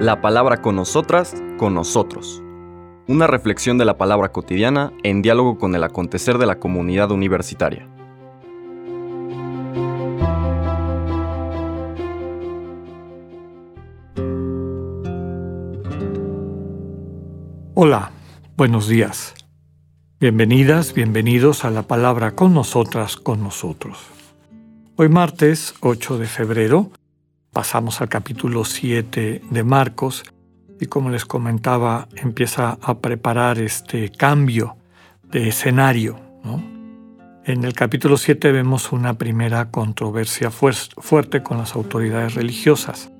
La palabra con nosotras, con nosotros. Una reflexión de la palabra cotidiana en diálogo con el acontecer de la comunidad universitaria. Hola, buenos días. Bienvenidas, bienvenidos a la palabra con nosotras, con nosotros. Hoy martes 8 de febrero pasamos al capítulo 7 de Marcos y como les comentaba empieza a preparar este cambio de escenario. En el capítulo 7 vemos una primera controversia fuerte con las autoridades religiosas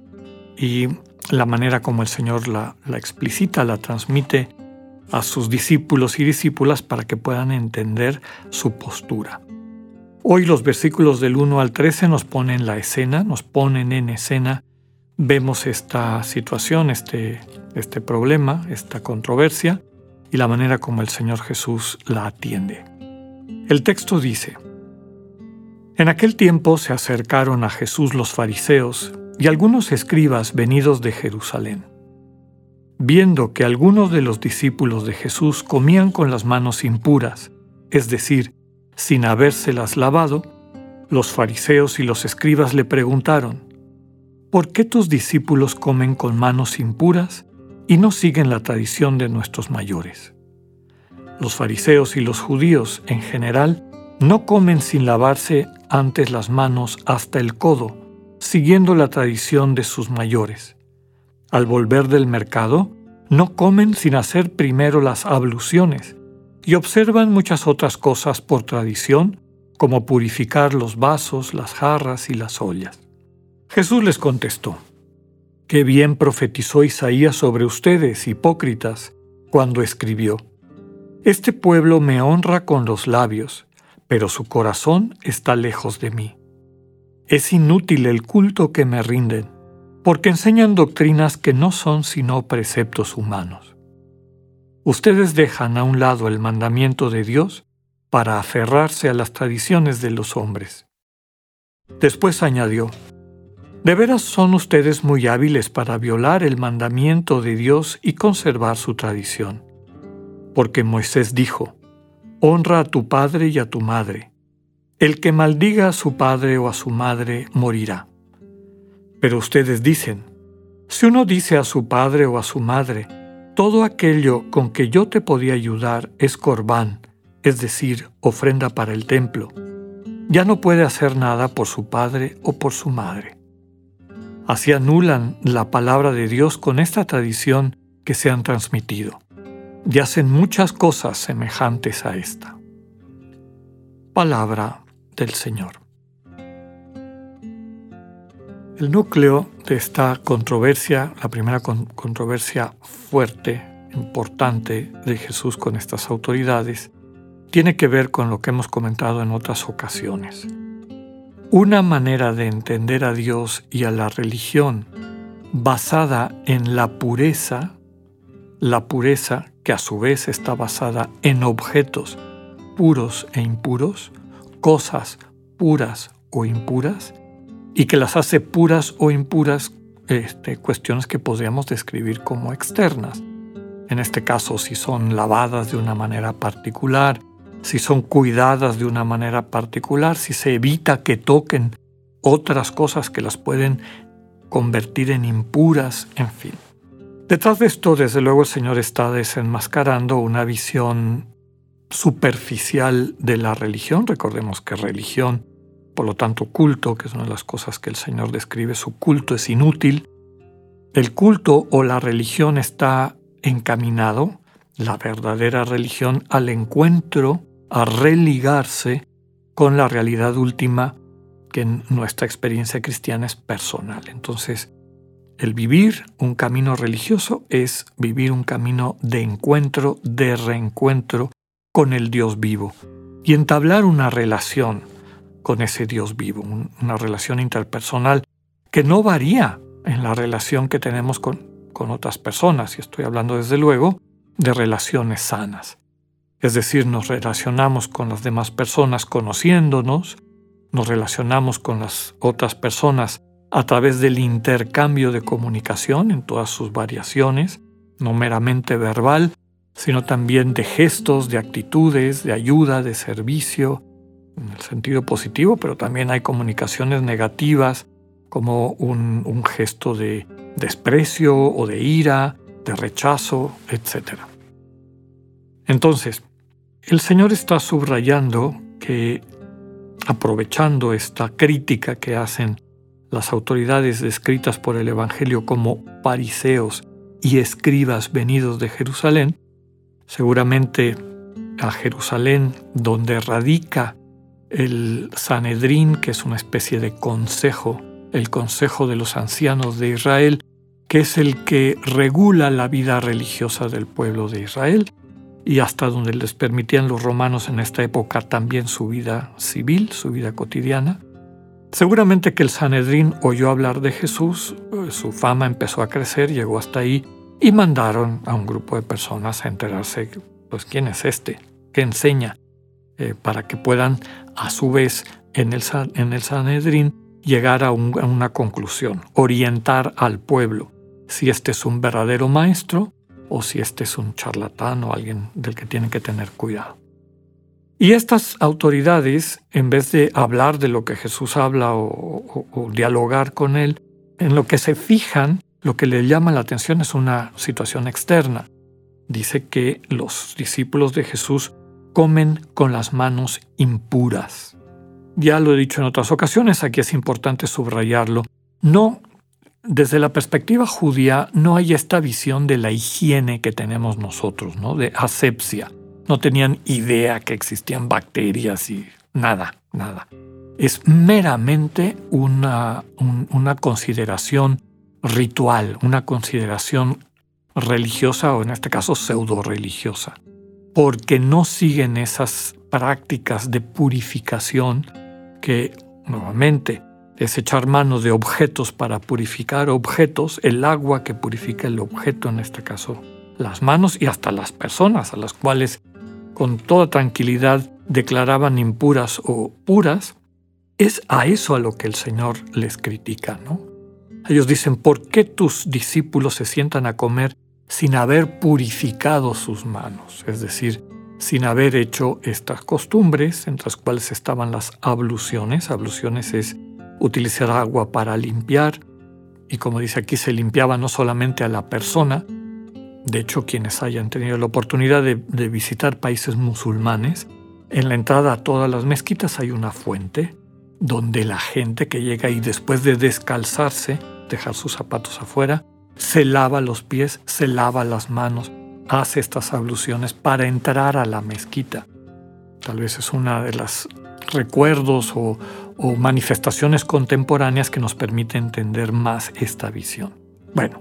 y la manera como el Señor la, la explicita, la transmite a sus discípulos y discípulas para que puedan entender su postura. Hoy los versículos del 1 al 13 nos ponen la escena, nos ponen en escena, vemos esta situación, este, este problema, esta controversia y la manera como el Señor Jesús la atiende. El texto dice, En aquel tiempo se acercaron a Jesús los fariseos y algunos escribas venidos de Jerusalén. Viendo que algunos de los discípulos de Jesús comían con las manos impuras, es decir, sin habérselas lavado, los fariseos y los escribas le preguntaron, ¿por qué tus discípulos comen con manos impuras y no siguen la tradición de nuestros mayores? Los fariseos y los judíos en general no comen sin lavarse antes las manos hasta el codo, siguiendo la tradición de sus mayores. Al volver del mercado, no comen sin hacer primero las abluciones y observan muchas otras cosas por tradición, como purificar los vasos, las jarras y las ollas. Jesús les contestó, Qué bien profetizó Isaías sobre ustedes, hipócritas, cuando escribió, Este pueblo me honra con los labios, pero su corazón está lejos de mí. Es inútil el culto que me rinden, porque enseñan doctrinas que no son sino preceptos humanos. Ustedes dejan a un lado el mandamiento de Dios para aferrarse a las tradiciones de los hombres. Después añadió, ¿De veras son ustedes muy hábiles para violar el mandamiento de Dios y conservar su tradición? Porque Moisés dijo, Honra a tu padre y a tu madre, el que maldiga a su padre o a su madre morirá. Pero ustedes dicen, si uno dice a su padre o a su madre, todo aquello con que yo te podía ayudar es corbán, es decir, ofrenda para el templo, ya no puede hacer nada por su padre o por su madre. Así anulan la palabra de Dios con esta tradición que se han transmitido, y hacen muchas cosas semejantes a esta. Palabra del Señor. El núcleo de esta controversia, la primera controversia fuerte, importante de Jesús con estas autoridades, tiene que ver con lo que hemos comentado en otras ocasiones. Una manera de entender a Dios y a la religión basada en la pureza, la pureza que a su vez está basada en objetos puros e impuros, cosas puras o impuras, y que las hace puras o impuras este, cuestiones que podríamos describir como externas. En este caso, si son lavadas de una manera particular, si son cuidadas de una manera particular, si se evita que toquen otras cosas que las pueden convertir en impuras, en fin. Detrás de esto, desde luego, el Señor está desenmascarando una visión superficial de la religión. Recordemos que religión, por lo tanto culto, que es una de las cosas que el Señor describe, su culto es inútil. El culto o la religión está encaminado, la verdadera religión, al encuentro, a religarse con la realidad última que en nuestra experiencia cristiana es personal. Entonces, el vivir un camino religioso es vivir un camino de encuentro, de reencuentro con el Dios vivo y entablar una relación con ese Dios vivo, una relación interpersonal que no varía en la relación que tenemos con, con otras personas, y estoy hablando desde luego de relaciones sanas. Es decir, nos relacionamos con las demás personas conociéndonos, nos relacionamos con las otras personas a través del intercambio de comunicación en todas sus variaciones, no meramente verbal, sino también de gestos, de actitudes, de ayuda, de servicio, en el sentido positivo, pero también hay comunicaciones negativas como un, gesto de desprecio o de ira, de rechazo, etc. Entonces, el Señor está subrayando que, aprovechando esta crítica que hacen las autoridades descritas por el Evangelio como fariseos y escribas venidos de Jerusalén, seguramente a Jerusalén, donde radica el Sanedrín, que es una especie de consejo, el consejo de los ancianos de Israel, que es el que regula la vida religiosa del pueblo de Israel. Y hasta donde les permitían los romanos en esta época también su vida civil, su vida cotidiana. Seguramente que el Sanedrín oyó hablar de Jesús, eh, su fama empezó a crecer, llegó hasta ahí y mandaron a un grupo de personas a enterarse, pues, quién es este, qué enseña, eh, para que puedan, a su vez, en el, en el Sanedrín, llegar a, una conclusión, orientar al pueblo si este es un verdadero maestro o si este es un charlatán o alguien del que tienen que tener cuidado. Y estas autoridades, en vez de hablar de lo que Jesús habla o, dialogar con él, en lo que se fijan, lo que le llama la atención es una situación externa. Dice que los discípulos de Jesús comen con las manos impuras. Ya lo he dicho en otras ocasiones, aquí es importante subrayarlo. No, desde la perspectiva judía, no hay esta visión de la higiene que tenemos nosotros, ¿no? De asepsia no tenían idea que existían bacterias y nada, nada. Es meramente una, una consideración ritual, una consideración religiosa o en este caso pseudo religiosa, porque no siguen esas prácticas de purificación que nuevamente es echar manos de objetos para purificar objetos, el agua que purifica el objeto, en este caso las manos y hasta las personas a las cuales con toda tranquilidad declaraban impuras o puras, es a eso a lo que el Señor les critica, ¿no? Ellos dicen, ¿por qué tus discípulos se sientan a comer sin haber purificado sus manos? Es decir, sin haber hecho estas costumbres, entre las cuales estaban las abluciones. Abluciones es utilizar agua para limpiar, y como dice aquí, se limpiaba no solamente a la persona, de hecho, quienes hayan tenido la oportunidad de, visitar países musulmanes, en la entrada a todas las mezquitas hay una fuente donde la gente que llega y después de descalzarse, dejar sus zapatos afuera, se lava los pies, se lava las manos, hace estas abluciones para entrar a la mezquita. Tal vez es una de las recuerdos o manifestaciones contemporáneas que nos permite entender más esta visión. Bueno,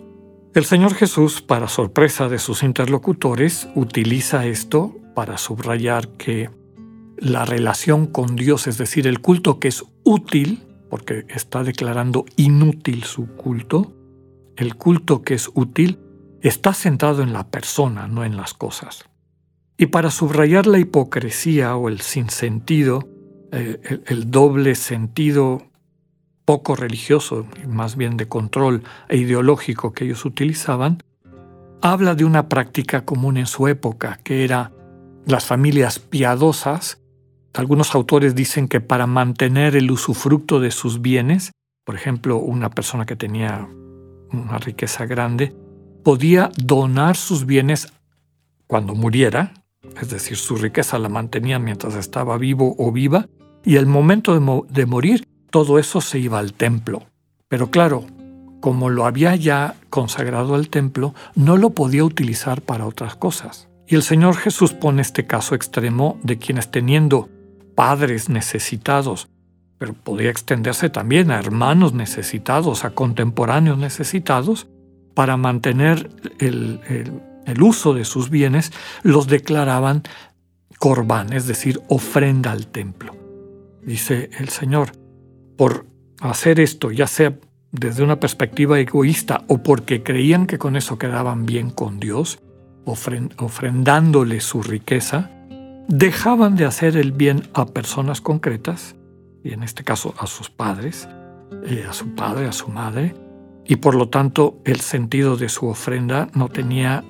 el Señor Jesús, para sorpresa de sus interlocutores, utiliza esto para subrayar que la relación con Dios, es decir, el culto que es útil, porque está declarando inútil su culto, el culto que es útil está centrado en la persona, no en las cosas. Y para subrayar la hipocresía o el sinsentido, eh, el doble sentido poco religioso, más bien de control e ideológico que ellos utilizaban, habla de una práctica común en su época, que era las familias piadosas. Algunos autores dicen que para mantener el usufructo de sus bienes, por ejemplo, una persona que tenía una riqueza grande, podía donar sus bienes cuando muriera, es decir, su riqueza la mantenía mientras estaba vivo o viva, y el momento de, de morir todo eso se iba al templo. Pero claro, como lo había ya consagrado al templo, no lo podía utilizar para otras cosas. Y el Señor Jesús pone este caso extremo de quienes teniendo padres necesitados, pero podría extenderse también a hermanos necesitados, a contemporáneos necesitados, para mantener el, uso de sus bienes, los declaraban corbán, es decir, ofrenda al templo. Dice el Señor, por hacer esto, ya sea desde una perspectiva egoísta o porque creían que con eso quedaban bien con Dios, ofrendándole su riqueza, dejaban de hacer el bien a personas concretas, y en este caso a sus padres, eh, a su padre, a su madre, y por lo tanto el sentido de su ofrenda no tenía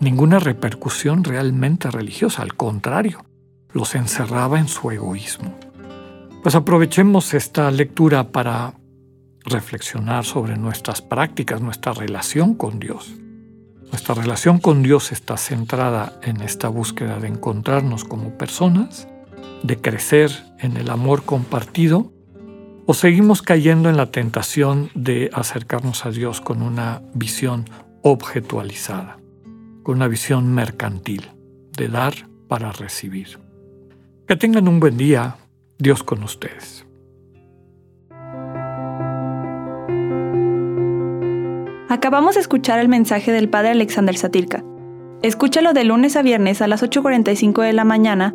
ninguna repercusión realmente religiosa, al contrario, los encerraba en su egoísmo. Pues aprovechemos esta lectura para reflexionar sobre nuestras prácticas, nuestra relación con Dios. Nuestra relación con Dios está centrada en esta búsqueda de encontrarnos como personas, de crecer en el amor compartido, o seguimos cayendo en la tentación de acercarnos a Dios con una visión objetualizada, con una visión mercantil, de dar para recibir. Que tengan un buen día, Dios con ustedes. Acabamos de escuchar el mensaje del Padre Alexander Satirka. Escúchalo de lunes a viernes a las 8.45 de la mañana